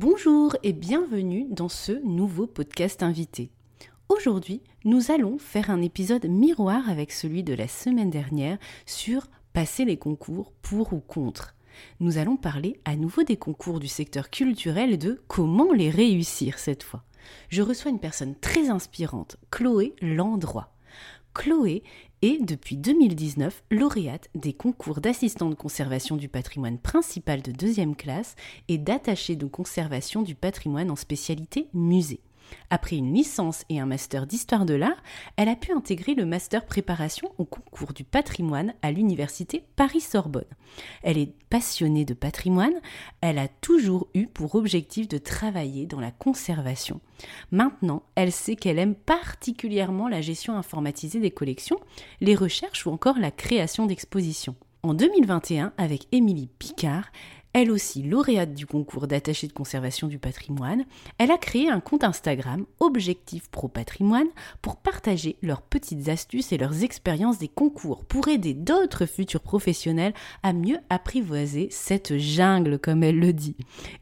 Bonjour et bienvenue dans ce nouveau podcast invité. Aujourd'hui, nous allons faire un épisode miroir avec celui de la semaine dernière sur passer les concours pour ou contre. Nous allons parler à nouveau des concours du secteur culturel et de comment les réussir cette fois. Je reçois une personne très inspirante, Chloé Landroit. Chloé est depuis 2019 lauréate des concours d'assistant de conservation du patrimoine principal de deuxième classe et d'attaché de conservation du patrimoine en spécialité musée. Après une licence et un master d'histoire de l'art, elle a pu intégrer le master préparation au concours du patrimoine à l'université Paris-Sorbonne. Elle est passionnée de patrimoine, elle a toujours eu pour objectif de travailler dans la conservation. Maintenant, elle sait qu'elle aime particulièrement la gestion informatisée des collections, les recherches ou encore la création d'expositions. En 2021, avec Émilie Picard, elle aussi lauréate du concours d'attaché de conservation du patrimoine, elle a créé un compte Instagram Objectif Pro Patrimoine pour partager leurs petites astuces et leurs expériences des concours pour aider d'autres futurs professionnels à mieux apprivoiser cette jungle comme elle le dit.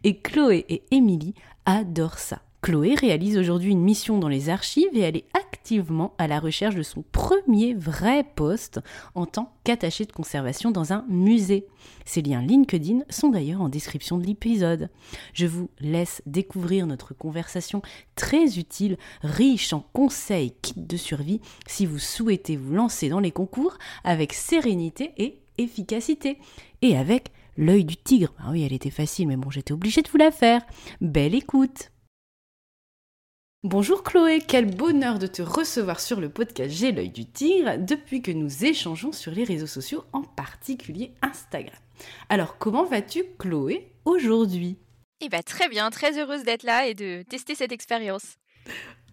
Et Chloé et Émilie adorent ça. Chloé réalise aujourd'hui une mission dans les archives et elle est activement à la recherche de son premier vrai poste en tant qu'attachée de conservation dans un musée. Ses liens LinkedIn sont d'ailleurs en description de l'épisode. Je vous laisse découvrir notre conversation très utile, riche en conseils, kits de survie si vous souhaitez vous lancer dans les concours avec sérénité et efficacité. Et avec l'œil du tigre. Ah oui, elle était facile, mais bon, j'étais obligée de vous la faire. Belle écoute Bonjour Chloé, quel bonheur de te recevoir sur le podcast J'ai l'œil du tigre depuis que nous échangeons sur les réseaux sociaux, en particulier Instagram. Alors comment vas-tu Chloé aujourd'hui? Eh bien très bien, très heureuse d'être là et de tester cette expérience.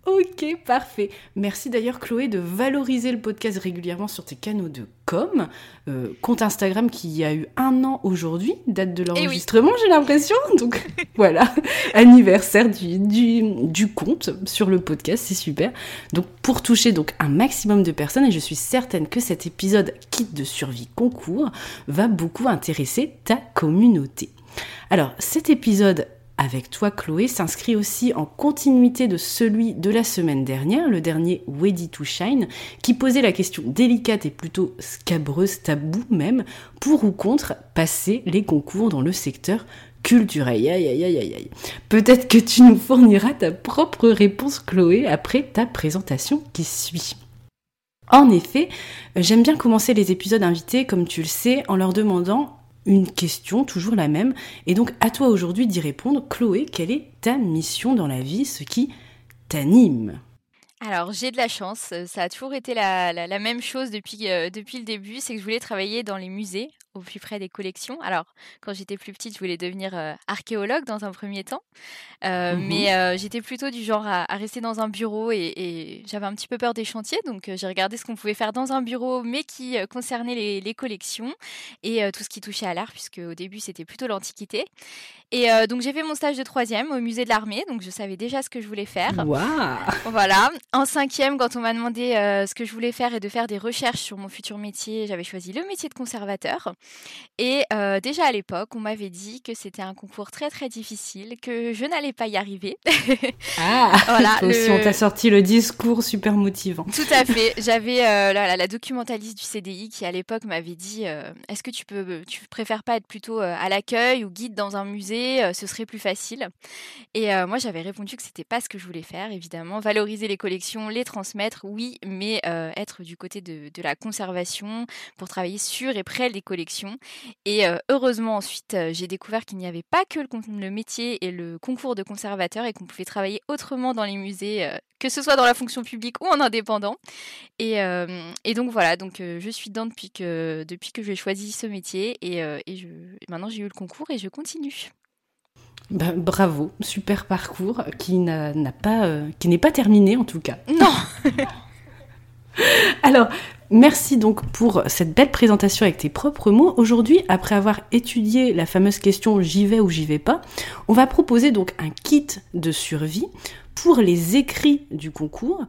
Ok, parfait. Merci d'ailleurs Chloé de valoriser le podcast régulièrement sur tes canaux de com. Euh, compte Instagram qui a eu un an aujourd'hui, date de eh l'enregistrement j'ai l'impression. Donc voilà, anniversaire du, du, du, compte sur le podcast, c'est super. Donc pour toucher donc un maximum de personnes, et je suis certaine que cet épisode kit de survie concours va beaucoup intéresser ta communauté. Alors cet épisode avec toi Chloé s'inscrit aussi en continuité de celui de la semaine dernière, le dernier Ready to Shine, qui posait la question délicate et plutôt scabreuse, tabou même, pour ou contre passer les concours dans le secteur culturel. Aïe, aïe, aïe, aïe, aïe. Peut-être que tu nous fourniras ta propre réponse Chloé après ta présentation qui suit. En effet, j'aime bien commencer les épisodes invités, comme tu le sais, en leur demandant une question, toujours la même. Et donc à toi aujourd'hui d'y répondre. Chloé, quelle est ta mission dans la vie, ce qui t'anime? Alors j'ai de la chance, ça a toujours été la, même chose depuis, euh, depuis le début, c'est que je voulais travailler dans les musées au plus près des collections. Alors, quand j'étais plus petite, je voulais devenir euh, archéologue dans un premier temps, euh, mmh mais euh, j'étais plutôt du genre à, rester dans un bureau et, j'avais un petit peu peur des chantiers, donc j'ai regardé ce qu'on pouvait faire dans un bureau, mais qui concernait les, collections et tout ce qui touchait à l'art, puisque au début c'était plutôt l'Antiquité. Et donc j'ai fait mon stage de troisième au musée de l'armée, donc je savais déjà ce que je voulais faire. Voilà. En cinquième, quand on m'a demandé ce que je voulais faire et de faire des recherches sur mon futur métier, j'avais choisi le métier de conservateur. Et déjà à l'époque, on m'avait dit que c'était un concours très très difficile, que je n'allais pas y arriver. Ah, voilà. Aussi, on t'a sorti le discours super motivant. Tout à fait. J'avais la, la, documentaliste du CDI qui à l'époque m'avait dit Est-ce que tu peux, tu préfères pas être plutôt à l'accueil ou guide dans un musée Ce serait plus facile. Et moi, j'avais répondu que c'était pas ce que je voulais faire, évidemment. Valoriser les collections, les transmettre, oui, mais être du côté de, la conservation pour travailler sur et près des collections collection. Et heureusement, ensuite, j'ai découvert qu'il n'y avait pas que le, métier et le concours de conservateur et qu'on pouvait travailler autrement dans les musées, que ce soit dans la fonction publique ou en indépendant. Et, donc voilà, donc je suis dedans depuis que, j'ai choisi ce métier et maintenant j'ai eu le concours et je continue. Ben, bravo, super parcours qui n'a pas, euh, qui n'est pas terminé en tout cas. Non. Alors, merci donc pour cette belle présentation avec tes propres mots. Aujourd'hui, après avoir étudié la fameuse question j'y vais ou j'y vais pas, on va proposer donc un kit de survie pour les écrits du concours.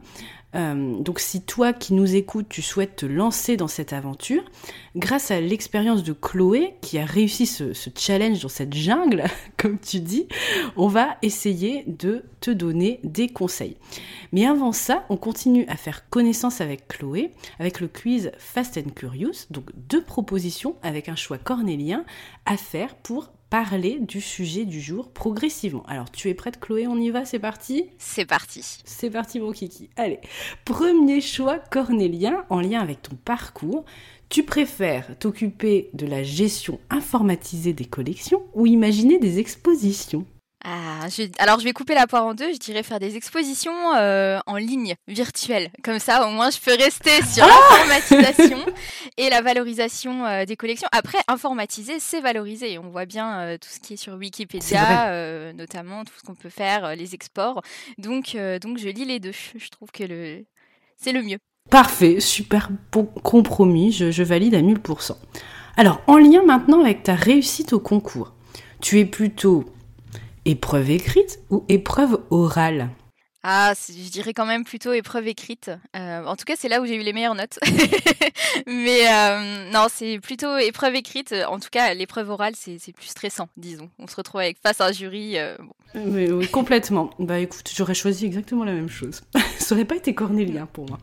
Euh, donc si toi qui nous écoutes, tu souhaites te lancer dans cette aventure, grâce à l'expérience de Chloé qui a réussi ce, challenge dans cette jungle, comme tu dis, on va essayer de te donner des conseils. Mais avant ça, on continue à faire connaissance avec Chloé, avec le quiz Fast and Curious, donc deux propositions avec un choix cornélien à faire pour parler du sujet du jour progressivement. Alors, tu es prête, Chloé? On y va C'est parti? C'est parti. C'est parti, mon kiki. Allez, premier choix cornélien en lien avec ton parcours. Tu préfères t'occuper de la gestion informatisée des collections ou imaginer des expositions? Ah, alors je vais couper la poire en deux, je dirais faire des expositions euh, en ligne, virtuelles. Comme ça, au moins, je peux rester sur ah l'informatisation et la valorisation euh, des collections. Après, informatiser, c'est valoriser. On voit bien euh, tout ce qui est sur Wikipédia, notamment tout ce qu'on peut faire, les exports. Donc, donc, je lis les deux. Je trouve que le... c'est le mieux. Parfait, super bon compromis, je, je valide à 1000%. Alors, en lien maintenant avec ta réussite au concours, tu es plutôt épreuve écrite ou épreuve orale? Ah, je dirais quand même plutôt épreuve écrite. Euh, en tout cas, c'est là où j'ai eu les meilleures notes. Mais euh, non, c'est plutôt épreuve écrite. En tout cas, l'épreuve orale, c'est plus stressant, disons. On se retrouve avec face à un jury. Euh, oui, complètement. Bah écoute, j'aurais choisi exactement la même chose. Ça aurait pas été cornélien pour moi.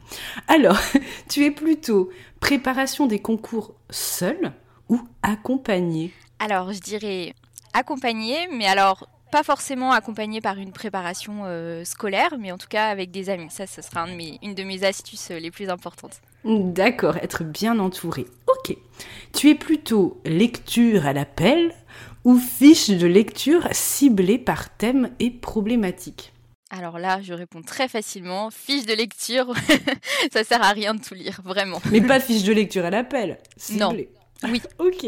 Alors, tu es plutôt préparation des concours seul ou accompagné Alors, je dirais accompagné, mais alors pas forcément accompagné par une préparation euh, scolaire, mais en tout cas avec des amis. Ça, ce sera une de mes astuces euh, les plus importantes. D'accord, être bien entouré. Ok. Tu es plutôt lecture à l'appel ou fiche de lecture ciblée par thème et problématique? Alors là, je réponds très facilement. Fiche de lecture, ça sert à rien de tout lire, vraiment. Mais pas fiche de lecture à l'appel. Non. Oui. ok.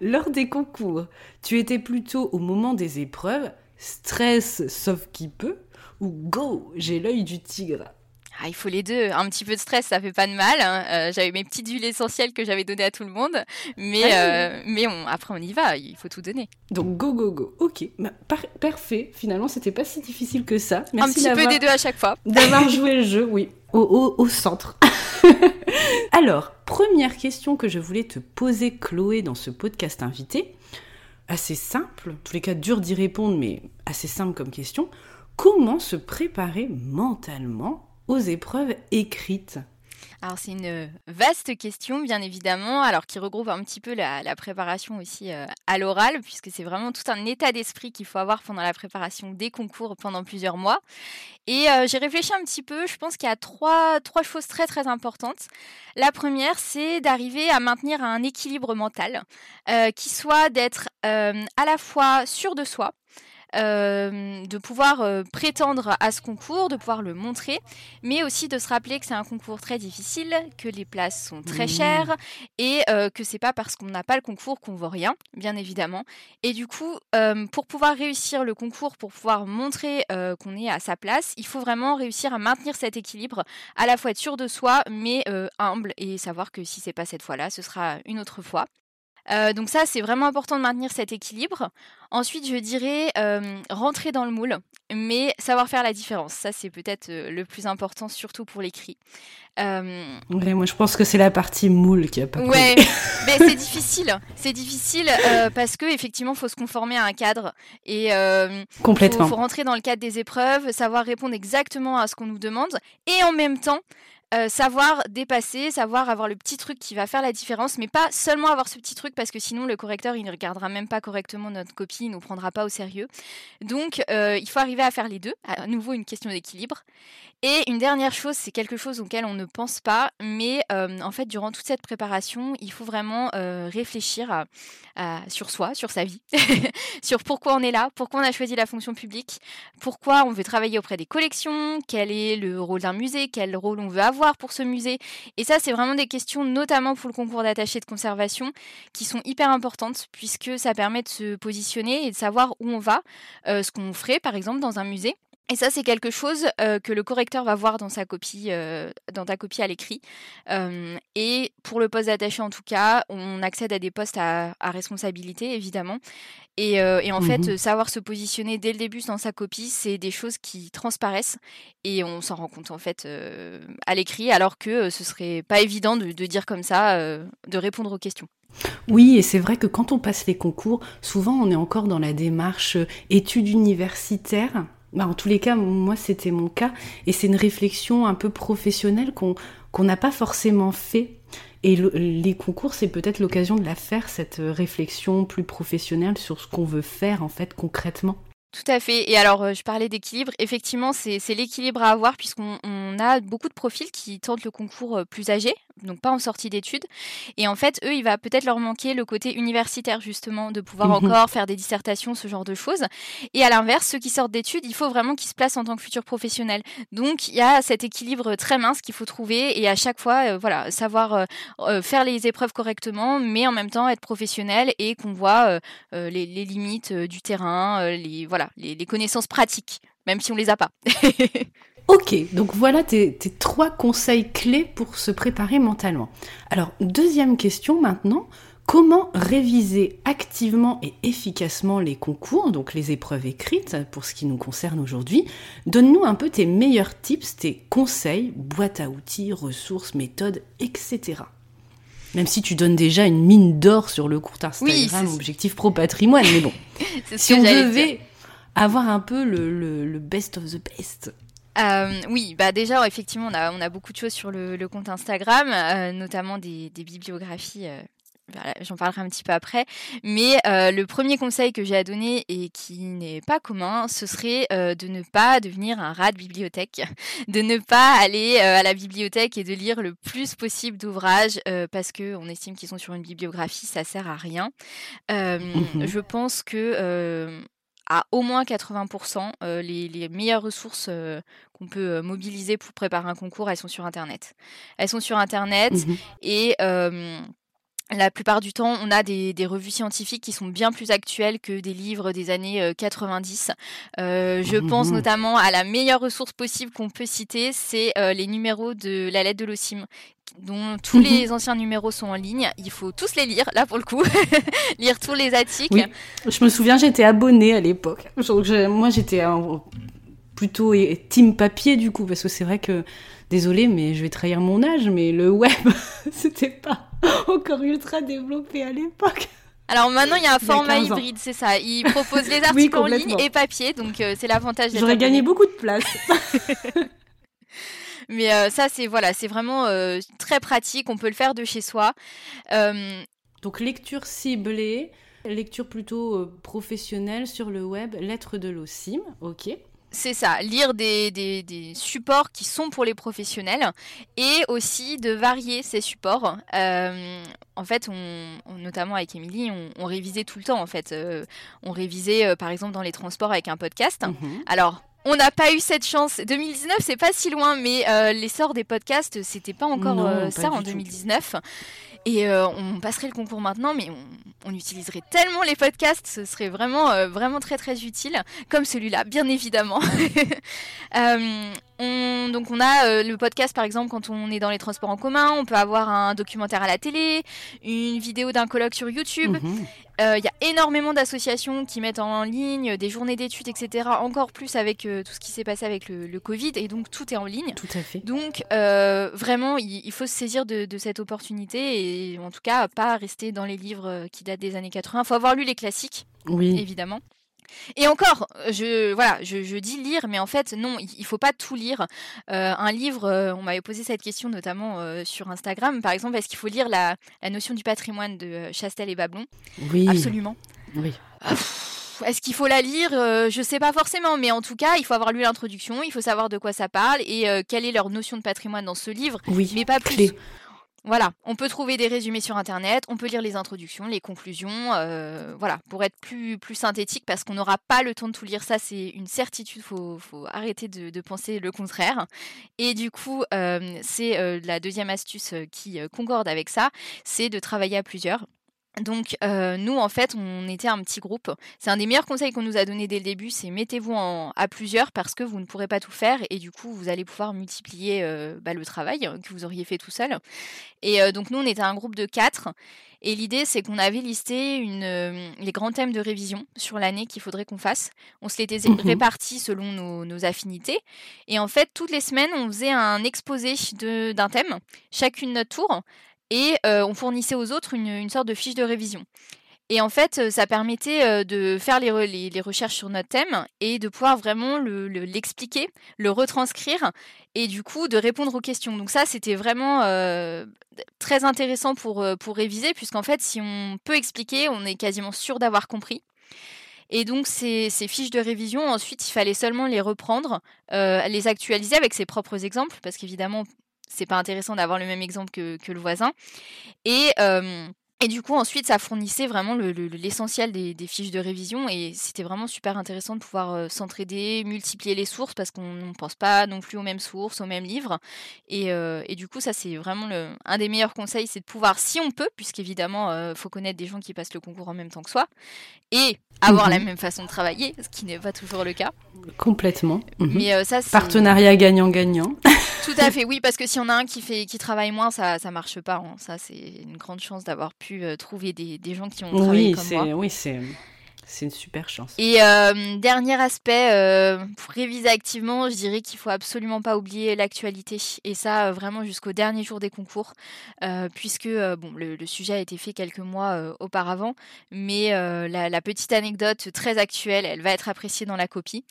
Lors des concours, tu étais plutôt au moment des épreuves, stress sauf qui peut, ou go, j'ai l'œil du tigre? Ah, il faut les deux. Un petit peu de stress, ça fait pas de mal. Hein. Euh, j'avais mes petites huiles essentielles que j'avais données à tout le monde, mais ah euh, mais après on y va. Il faut tout donner. Donc go go go. Ok, bah, parfait. Finalement, c'était pas si difficile que ça. Merci Un petit peu des deux à chaque fois. D'avoir joué le jeu, oui, au, au centre. Alors, première question que je voulais te poser, Chloé, dans ce podcast invité. Assez simple, en tous les cas dur d'y répondre, mais assez simple comme question. Comment se préparer mentalement aux épreuves écrites? Alors c'est une vaste question, bien évidemment, alors qui regroupe un petit peu la, préparation aussi euh, à l'oral, puisque c'est vraiment tout un état d'esprit qu'il faut avoir pendant la préparation des concours pendant plusieurs mois. Et euh, j'ai réfléchi un petit peu, je pense qu'il y a trois, choses très très importantes. La première, c'est d'arriver à maintenir un équilibre mental, euh, qui soit d'être à la fois sûr de soi, euh, de pouvoir euh, prétendre à ce concours, de pouvoir le montrer, mais aussi de se rappeler que c'est un concours très difficile, que les places sont très mmh. chères et euh, que c'est pas parce qu'on n'a pas le concours qu'on vaut rien, bien évidemment. Et du coup, pour pouvoir réussir le concours, pour pouvoir montrer qu'on est à sa place, il faut vraiment réussir à maintenir cet équilibre, à la fois être sûr de soi, mais humble et savoir que si c'est pas cette fois-là, ce sera une autre fois. Euh, donc ça, c'est vraiment important de maintenir cet équilibre. Ensuite, je dirais euh, rentrer dans le moule, mais savoir faire la différence. Ça, c'est peut-être euh, le plus important, surtout pour l'écrit. Ouais, moi, je pense que c'est la partie moule qui a pas. Ouais, mais c'est difficile. C'est difficile parce que effectivement, faut se conformer à un cadre et complètement. Faut, faut rentrer dans le cadre des épreuves, savoir répondre exactement à ce qu'on nous demande, et en même temps euh, savoir dépasser, savoir avoir le petit truc qui va faire la différence, mais pas seulement avoir ce petit truc parce que sinon le correcteur il ne regardera même pas correctement notre copie, il nous prendra pas au sérieux. Donc euh, il faut arriver à faire les deux. À nouveau une question d'équilibre. Et une dernière chose, c'est quelque chose auquel on ne pense pas, mais euh, en fait durant toute cette préparation, il faut vraiment réfléchir sur soi, sur sa vie, sur pourquoi on est là, pourquoi on a choisi la fonction publique, pourquoi on veut travailler auprès des collections, quel est le rôle d'un musée, quel rôle on veut avoir pour ce musée Et ça, c'est vraiment des questions, notamment pour le concours d'attaché de conservation, qui sont hyper importantes, puisque ça permet de se positionner et de savoir où on va, euh, ce qu'on ferait par exemple dans un musée. Et ça, c'est quelque chose euh, que le correcteur va voir dans sa copie, euh, dans ta copie à l'écrit. et pour le poste d'attaché, en tout cas, on accède à des postes à, responsabilité, évidemment. Et, en fait, mmh savoir se positionner dès le début dans sa copie, c'est des choses qui transparaissent et on s'en rend compte en fait à l'écrit, alors que ce serait pas évident de, de dire comme ça, de répondre aux questions. Oui, et c'est vrai que quand on passe les concours, souvent on est encore dans la démarche études universitaires bah, en tous les cas, moi c'était mon cas, et c'est une réflexion un peu professionnelle qu'on n'a pas forcément fait. Et les concours, c'est peut-être l'occasion de la faire, cette réflexion plus professionnelle sur ce qu'on veut faire en fait concrètement. Tout à fait. Et alors, euh, je parlais d'équilibre. Effectivement, c'est l'équilibre à avoir puisqu'on a beaucoup de profils qui tentent le concours euh, plus âgés, donc pas en sortie d'études. Et en fait, eux, il va peut-être leur manquer le côté universitaire, justement, de pouvoir mmh encore faire des dissertations, ce genre de choses. Et à l'inverse, ceux qui sortent d'études, il faut vraiment qu'ils se placent en tant que futurs professionnels. Donc, il y a cet équilibre très mince qu'il faut trouver et à chaque fois, euh, voilà, savoir faire les épreuves correctement, mais en même temps être professionnel et qu'on voit les, les, limites du terrain, les, voilà, les, connaissances pratiques, même si on les a pas. Ok, donc voilà tes, trois conseils clés pour se préparer mentalement. Alors, deuxième question maintenant, comment réviser activement et efficacement les concours, donc les épreuves écrites pour ce qui nous concerne aujourd'hui? Donne-nous un peu tes meilleurs tips, tes conseils, boîte à outils, ressources, méthodes, etc. Même si tu donnes déjà une mine d'or sur le compte Instagram, oui, objectif pro patrimoine, mais bon. si on devait avoir un peu le, best of the best euh, oui, bah déjà effectivement on a, on a beaucoup de choses sur le, compte Instagram, euh, notamment des, bibliographies. Euh, j'en parlerai un petit peu après. Mais le premier conseil que j'ai à donner et qui n'est pas commun, ce serait de ne pas devenir un rat de bibliothèque, de ne pas aller à la bibliothèque et de lire le plus possible d'ouvrages parce que on estime qu'ils sont sur une bibliographie, ça sert à rien. Mmh je pense que à au moins 80%. Euh, les, meilleures ressources euh, qu'on peut euh, mobiliser pour préparer un concours, elles sont sur Internet. Elles sont sur Internet mmh et la plupart du temps, on a des, revues scientifiques qui sont bien plus actuelles que des livres des années 90. je mmh pense notamment à la meilleure ressource possible qu'on peut citer, c'est les numéros de la lettre de l'OCIM, dont tous les mhm. anciens numéros sont en ligne. Il faut tous les lire, là pour le coup, lire tous les articles. Je me souviens, j'étais abonnée à l'époque. Moi, j'étais plutôt team papier du coup, parce que c'est vrai que, désolé, mais je vais trahir mon âge, mais le web, c'était pas encore ultra développé à l'époque. Alors maintenant, il y a un format hybride, c'est ça. Il propose les articles en ligne et papier, donc euh, c'est l'avantage. J'aurais gagné beaucoup de place. Mais euh, ça, c'est voilà, c'est vraiment euh, très pratique. On peut le faire de chez soi. Donc lecture ciblée, lecture plutôt professionnelle sur le web, lettres de l'OCIM, ok. C'est ça, lire des, des, supports qui sont pour les professionnels et aussi de varier ces supports. en fait, on, notamment avec Émilie, on, révisait tout le temps. En fait, on révisait par exemple dans les transports avec un podcast. Mhm. Alors, on n'a pas eu cette chance. 2019, c'est pas si loin, mais euh, l'essor des podcasts, c'était pas encore euh, ça en 2019. Et euh, on passerait le concours maintenant, mais on, utiliserait tellement les podcasts, ce serait vraiment, vraiment très très utile, comme celui-là, bien évidemment. donc on a le podcast par exemple quand on est dans les transports en commun, on peut avoir un documentaire à la télé, une vidéo d'un colloque sur YouTube. Mhm. Euh, il y a énormément d'associations qui mettent en ligne des journées d'études, etc. Encore plus avec euh, tout ce qui s'est passé avec le, Covid, et donc tout est en ligne. Tout à fait. Donc euh, vraiment, il, faut se saisir de, cette opportunité et en tout cas pas rester dans les livres qui datent des années 80. Il faut avoir lu les classiques, oui. évidemment. Et encore, je voilà, je, dis lire, mais en fait non, il faut pas tout lire. Euh, un livre, euh, on m'avait posé cette question notamment euh, sur Instagram, par exemple, est-ce qu'il faut lire la, notion du patrimoine de Chastel et Bablon Oui. Absolument. Oui. Est-ce qu'il faut la lire? Je sais pas forcément, mais en tout cas, il faut avoir lu l'introduction, il faut savoir de quoi ça parle et quelle est leur notion de patrimoine dans ce livre, oui, mais pas plus. Voilà, on peut trouver des résumés sur Internet, on peut lire les introductions, les conclusions, euh, voilà, pour être plus, plus synthétique, parce qu'on n'aura pas le temps de tout lire, ça c'est une certitude, faut, faut arrêter de, penser le contraire. Et du coup, euh, c'est euh, la deuxième astuce qui concorde avec ça, c'est de travailler à plusieurs. Donc euh, nous en fait on était un petit groupe. C'est un des meilleurs conseils qu'on nous a donné dès le début, c'est mettez-vous à plusieurs parce que vous ne pourrez pas tout faire et du coup vous allez pouvoir multiplier euh, bah, le travail que vous auriez fait tout seul. Et euh, donc nous on était un groupe de quatre et l'idée c'est qu'on avait listé les grands thèmes de révision sur l'année qu'il faudrait qu'on fasse. On se les mmh répartis selon nos, nos, affinités et en fait toutes les semaines on faisait un exposé d'un thème, chacune notre tour et on fournissait aux autres une, sorte de fiche de révision. Et en fait, ça permettait de faire les, les, recherches sur notre thème et de pouvoir vraiment l'expliquer, le, le, retranscrire et du coup de répondre aux questions. Donc ça, c'était vraiment très intéressant pour, pour réviser puisqu'en fait, si on peut expliquer, on est quasiment sûr d'avoir compris. Et donc ces, fiches de révision, ensuite, il fallait seulement les reprendre, les actualiser avec ses propres exemples, parce qu'évidemment, c'est pas intéressant d'avoir le même exemple que, que le voisin. Et euh, et du coup, ensuite, ça fournissait vraiment l'essentiel des, fiches de révision et c'était vraiment super intéressant de pouvoir euh, s'entraider, multiplier les sources parce qu'on ne pense pas non plus aux mêmes sources, aux mêmes livres. Et, euh, et du coup, ça, c'est vraiment le, un des meilleurs conseils, c'est de pouvoir, si on peut, puisqu'évidemment, il euh, faut connaître des gens qui passent le concours en même temps que soi, et avoir la mhm. même façon de travailler, ce qui n'est pas toujours le cas. Complètement. Mhm. Mais ça, Partenariat gagnant-gagnant. Tout à fait, oui, parce que s'il y en a un qui, fait, qui travaille moins, ça ne marche pas. Hein. Ça, c'est une grande chance d'avoir pu euh, trouver des, des, gens qui ont travaillé comme moi. Oui, c'est c'est une super chance. Et euh, dernier aspect, euh, pour réviser activement, je dirais qu'il faut absolument pas oublier l'actualité. Et ça, euh, vraiment jusqu'au dernier jour des concours, puisque bon, le, sujet a été fait quelques mois auparavant, mais la, petite anecdote très actuelle, elle va être appréciée dans la copie.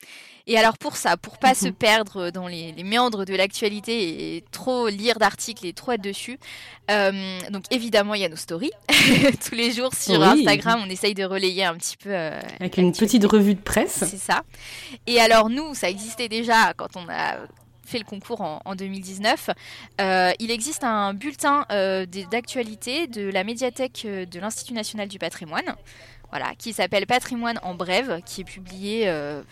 Et alors pour ça, pour pas se perdre dans les, méandres de l'actualité et, trop lire d'articles et trop être dessus, donc évidemment il y a nos stories. Tous les jours sur Instagram, on essaye de relayer un petit peu euh, Avec une petite revue de presse. C'est ça. Et alors nous, ça existait déjà quand on a fait le concours en, 2019. Euh, il existe un bulletin euh, d'actualité de la médiathèque de l'Institut national du patrimoine. Voilà, qui s'appelle Patrimoine en brève, qui est publié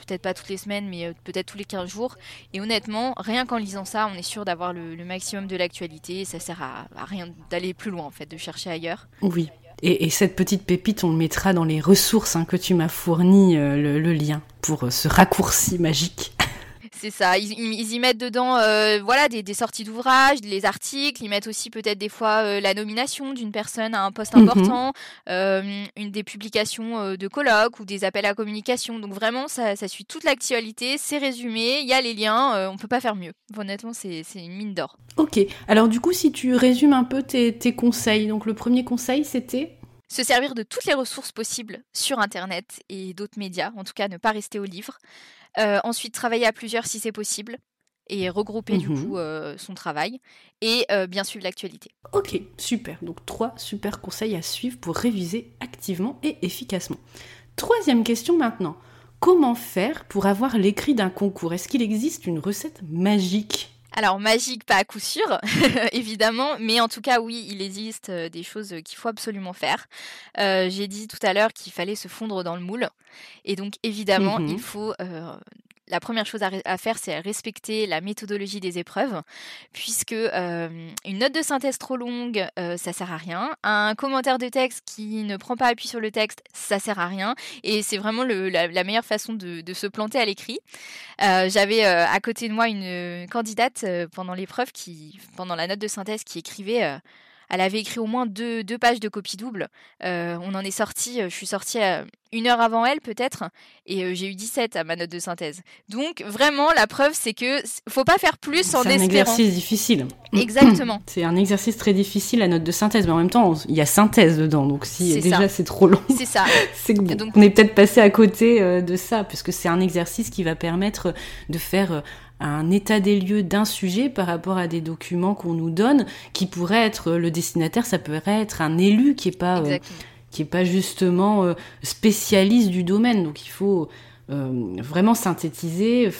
peut-être pas toutes les semaines, mais peut-être tous les 15 jours. Et honnêtement, rien qu'en lisant ça, on est sûr d'avoir le, maximum de l'actualité. Ça sert à, à rien d'aller plus loin, en fait, de chercher ailleurs. Oui. Et, cette petite pépite, on le mettra dans les ressources hein, que tu m'as fourni, euh, le, lien, pour euh, ce raccourci magique. C'est ça, ils, y mettent dedans euh, voilà, des, sorties d'ouvrages, les articles, ils mettent aussi peut-être des fois la nomination d'une personne à un poste mhm. important, une des publications de colloques ou des appels à communication. Donc vraiment, ça, suit toute l'actualité, c'est résumé, il y a les liens, on peut pas faire mieux. Honnêtement, c'est une mine d'or. Ok, alors du coup, si tu résumes un peu tes, tes conseils, donc le premier conseil, c'était? Se servir de toutes les ressources possibles sur Internet et d'autres médias, en tout cas ne pas rester au livre. Euh, ensuite, travailler à plusieurs si c'est possible et regrouper du mhm. coup euh, son travail et euh, bien suivre l'actualité. Ok, super. Donc trois super conseils à suivre pour réviser activement et efficacement. Troisième question maintenant. Comment faire pour avoir l'écrit d'un concours? Est-ce qu'il existe une recette magique? Alors magique, pas à coup sûr, évidemment, mais en tout cas oui, il existe euh, des choses qu'il faut absolument faire. Euh, j'ai dit tout à l'heure qu'il fallait se fondre dans le moule, et donc évidemment il mmh faut euh, la première chose à, faire, c'est respecter la méthodologie des épreuves, puisque euh, une note de synthèse trop longue, euh, ça sert à rien. Un commentaire de texte qui ne prend pas appui sur le texte, ça sert à rien. Et c'est vraiment la, meilleure façon de, se planter à l'écrit. Euh, j'avais à côté de moi une candidate pendant l'épreuve qui, pendant la note de synthèse, qui écrivait elle avait écrit au moins deux, deux pages de copie double. on en est sorti, je suis sortie une heure avant elle peut-être, et j'ai eu 17 à ma note de synthèse. Donc vraiment, la preuve, c'est que faut pas faire plus en espérant. C'est un exercice difficile. Exactement. C'est un exercice très difficile la note de synthèse, mais en même temps, il y a synthèse dedans, donc si déjà c'est trop long, c'est ça. c'est donc... on est peut-être passé à côté de ça, puisque c'est un exercice qui va permettre de faire un état des lieux d'un sujet par rapport à des documents qu'on nous donne, qui pourrait être le destinataire, ça pourrait être un élu qui est pas euh, qui est pas justement euh, spécialiste du domaine. Donc il faut euh, vraiment synthétiser,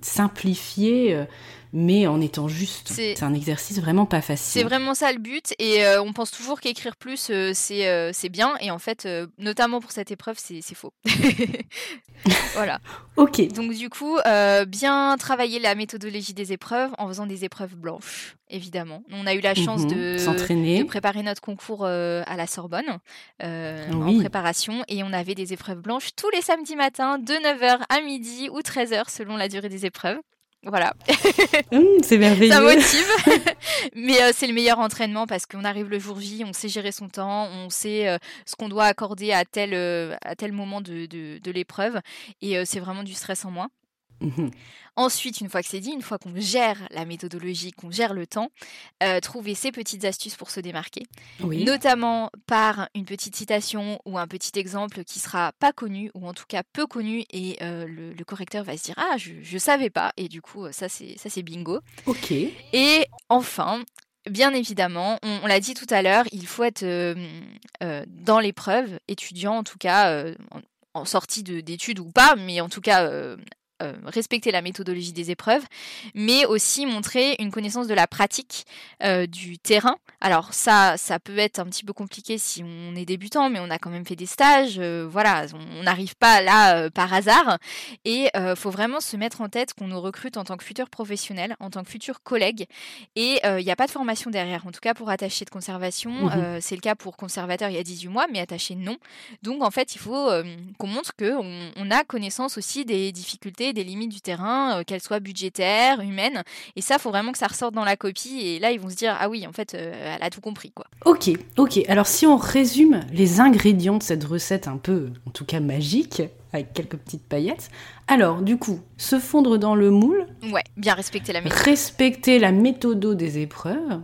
simplifier mais en étant juste. C'est un exercice vraiment pas facile. C'est vraiment ça le but, et euh, on pense toujours qu'écrire plus, euh, euh, c'est bien, et en fait, notamment pour cette épreuve, c'est faux. voilà. ok. Donc du coup, bien travailler la méthodologie des épreuves en faisant des épreuves blanches, évidemment. On a eu la chance mhm. de, de, préparer notre concours à la Sorbonne en préparation, et on avait des épreuves blanches tous les samedis matins de 9h à midi ou 13h selon la durée des épreuves. Voilà. Mmh, c'est merveilleux. Ça motive. Mais euh, c'est le meilleur entraînement parce qu'on arrive le jour J, on sait gérer son temps, on sait euh, ce qu'on doit accorder à tel, euh, à tel moment de, de, de l'épreuve. Et c'est vraiment du stress en moins. Mmh Ensuite, une fois que c'est dit, une fois qu'on gère la méthodologie, qu'on gère le temps, euh, trouver ces petites astuces pour se démarquer. Notamment par une petite citation ou un petit exemple qui sera pas connu ou en tout cas peu connu et euh, le, correcteur va se dire ah je, je savais pas et du coup ça c'est ça c'est bingo. Ok. Et enfin Bien évidemment, on, l'a dit tout à l'heure, il faut être euh, dans l'épreuve, étudiant en tout cas, en, en, sortie d'études ou pas, mais en tout cas euh, respecter la méthodologie des épreuves, mais aussi montrer une connaissance de la pratique euh, du terrain. Alors ça, ça peut être un petit peu compliqué si on est débutant, mais on a quand même fait des stages. Euh, voilà, on n'arrive pas là par hasard. Et il faut vraiment se mettre en tête qu'on nous recrute en tant que futur professionnel, en tant que futur collègue. Et il n'y a pas de formation derrière. En tout cas, pour attaché de conservation, mmh c'est le cas pour conservateur il y a 18 mois, mais attaché non. Donc en fait, il faut qu'on montre qu'on on a connaissance aussi des difficultés des limites du terrain, euh, qu'elles soient budgétaires, humaines. Et ça, faut vraiment que ça ressorte dans la copie. Et là, ils vont se dire, ah oui, en fait, euh, elle a tout compris. quoi. Ok, ok. Alors si on résume les ingrédients de cette recette un peu, en tout cas magique, avec quelques petites paillettes. Alors, du coup, se fondre dans le moule. Ouais, bien respecter la méthode. Respecter la méthode des épreuves.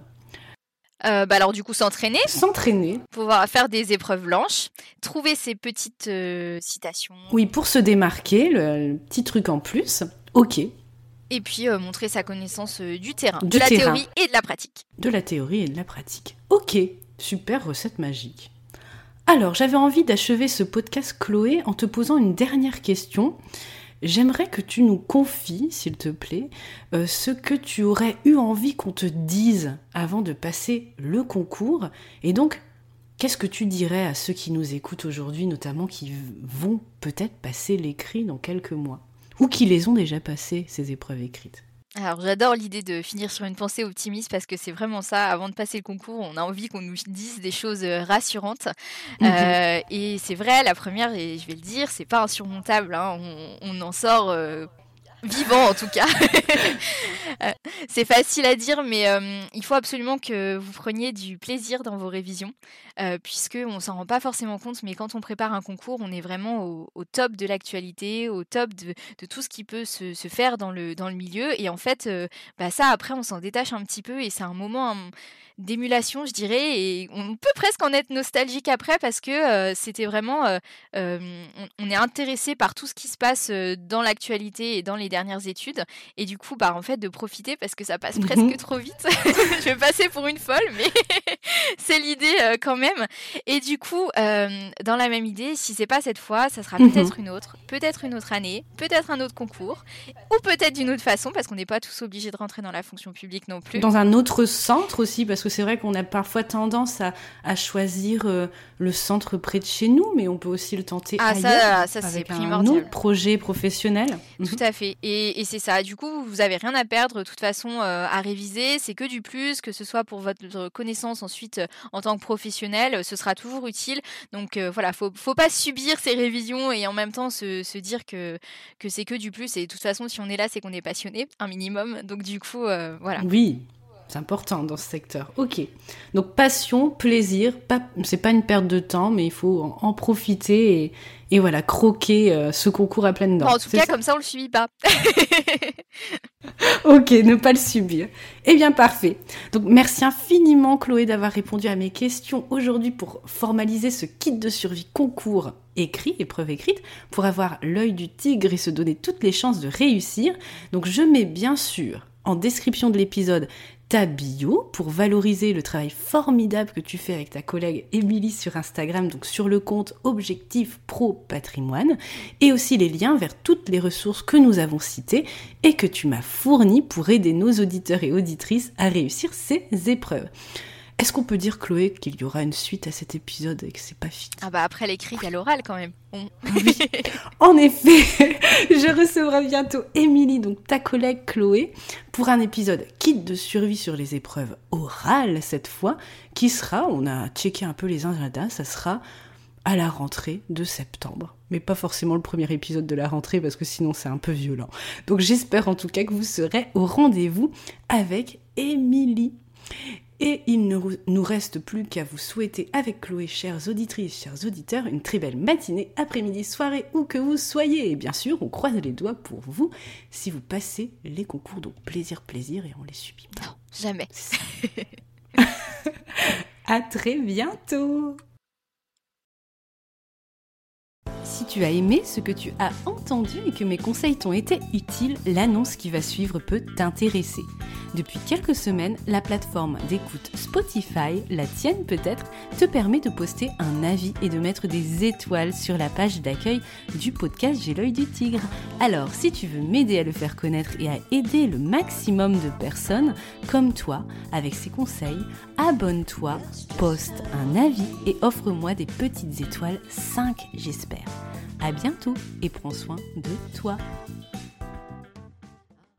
Euh, bah alors du coup s'entraîner. S'entraîner. Pouvoir faire des épreuves blanches, trouver ces petites euh, citations. Oui, pour se démarquer, le, petit truc en plus. Ok. Et puis euh, montrer sa connaissance du terrain, de la théorie et de la pratique. De la théorie et de la pratique. Ok, super recette magique. Alors j'avais envie d'achever ce podcast Chloé en te posant une dernière question. J'aimerais que tu nous confies, s'il te plaît, euh, ce que tu aurais eu envie qu'on te dise avant de passer le concours. Et donc, qu'est-ce que tu dirais à ceux qui nous écoutent aujourd'hui, notamment qui vont peut-être passer l'écrit dans quelques mois? Ou qui les ont déjà passées, ces épreuves écrites? Alors j'adore l'idée de finir sur une pensée optimiste parce que c'est vraiment ça. Avant de passer le concours, on a envie qu'on nous dise des choses euh, rassurantes. Mhm. Euh, et c'est vrai, la première, et je vais le dire, c'est pas insurmontable. Hein. On, en sort euh, vivant en tout cas. Euh, c'est facile à dire, mais euh, il faut absolument que vous preniez du plaisir dans vos révisions, euh, puisque on s'en rend pas forcément compte, mais quand on prépare un concours, on est vraiment au, top de l'actualité, au top de, tout ce qui peut se, faire dans le, dans le milieu. Et en fait, bah ça, après, on s'en détache un petit peu et c'est un moment d'émulation, je dirais, et on peut presque en être nostalgique après parce que euh, c'était vraiment, euh, euh, on, est intéressé par tout ce qui se passe dans l'actualité et dans les dernières études, et du coup, bah en fait, de profiter parce que ça passe presque mhm. trop vite. je vais passer pour une folle, mais c'est l'idée quand même. Et du coup, dans la même idée, si c'est pas cette fois, ça sera peut-être mhm. une autre, peut-être une autre année, peut-être un autre concours, ou peut-être d'une autre façon, parce qu'on n'est pas tous obligés de rentrer dans la fonction publique non plus. Dans un autre centre aussi, parce que c'est vrai qu'on a parfois tendance à, choisir euh, le centre près de chez nous, mais on peut aussi le tenter ah, ailleurs, ça, ça un autre projet professionnel. Mhm. Tout à fait. Et, c'est ça. Du coup, vous avez rien à perdre de toute façon euh, à réviser. C'est que du plus, que ce soit pour votre connaissance ensuite euh, en tant que professionnel, ce sera toujours utile. Donc voilà, faut, faut pas subir ces révisions et en même temps se, dire que, que c'est que du plus. Et de toute façon, si on est là, c'est qu'on est passionné, un minimum. Donc du coup, voilà. Oui, C'est important dans ce secteur. Ok. Donc passion, plaisir, pas, c'est pas une perte de temps, mais il faut en, profiter et, et, voilà, croquer euh, ce concours à pleine dents. en tout cas, comme ça, on le subit pas. ok, ne pas le subir. Eh bien, parfait. Donc, merci infiniment, Chloé, d'avoir répondu à mes questions aujourd'hui pour formaliser ce kit de survie concours écrit, épreuve écrite, pour avoir l'œil du tigre et se donner toutes les chances de réussir. Donc, je mets bien sûr en description de l'épisode ta bio pour valoriser le travail formidable que tu fais avec ta collègue Émilie sur Instagram, donc sur le compte Objectif Pro Patrimoine, et aussi les liens vers toutes les ressources que nous avons citées et que tu m'as fournies pour aider nos auditeurs et auditrices à réussir ces épreuves. Est-ce qu'on peut dire, Chloé, qu'il y aura une suite à cet épisode et que c'est pas fini? Ah bah après l'écrit, il y a l'oral quand même. Oui. en effet, je recevrai bientôt Émilie, donc ta collègue Chloé, pour un épisode kit de survie sur les épreuves orales cette fois, qui sera, on a checké un peu les agendas, ça sera à la rentrée de septembre. Mais pas forcément le premier épisode de la rentrée parce que sinon c'est un peu violent. Donc j'espère en tout cas que vous serez au rendez-vous avec Émilie. Et il ne nous reste plus qu'à vous souhaiter avec Chloé, chères auditrices, chers auditeurs, une très belle matinée, après-midi, soirée, où que vous soyez. Et bien sûr, on croise les doigts pour vous si vous passez les concours. Donc plaisir, plaisir, et on les subit pas. Non, jamais. à très bientôt si tu as aimé ce que tu as entendu et que mes conseils t'ont été utiles, l'annonce qui va suivre peut t'intéresser. Depuis quelques semaines, la plateforme d'écoute Spotify, la tienne peut-être, te permet de poster un avis et de mettre des étoiles sur la page d'accueil du podcast J'ai l'œil du tigre. Alors, si tu veux m'aider à le faire connaître et à aider le maximum de personnes comme toi avec ces conseils, abonne-toi, poste un avis et offre-moi des petites étoiles 5 j'espère. À bientôt et prends soin de toi.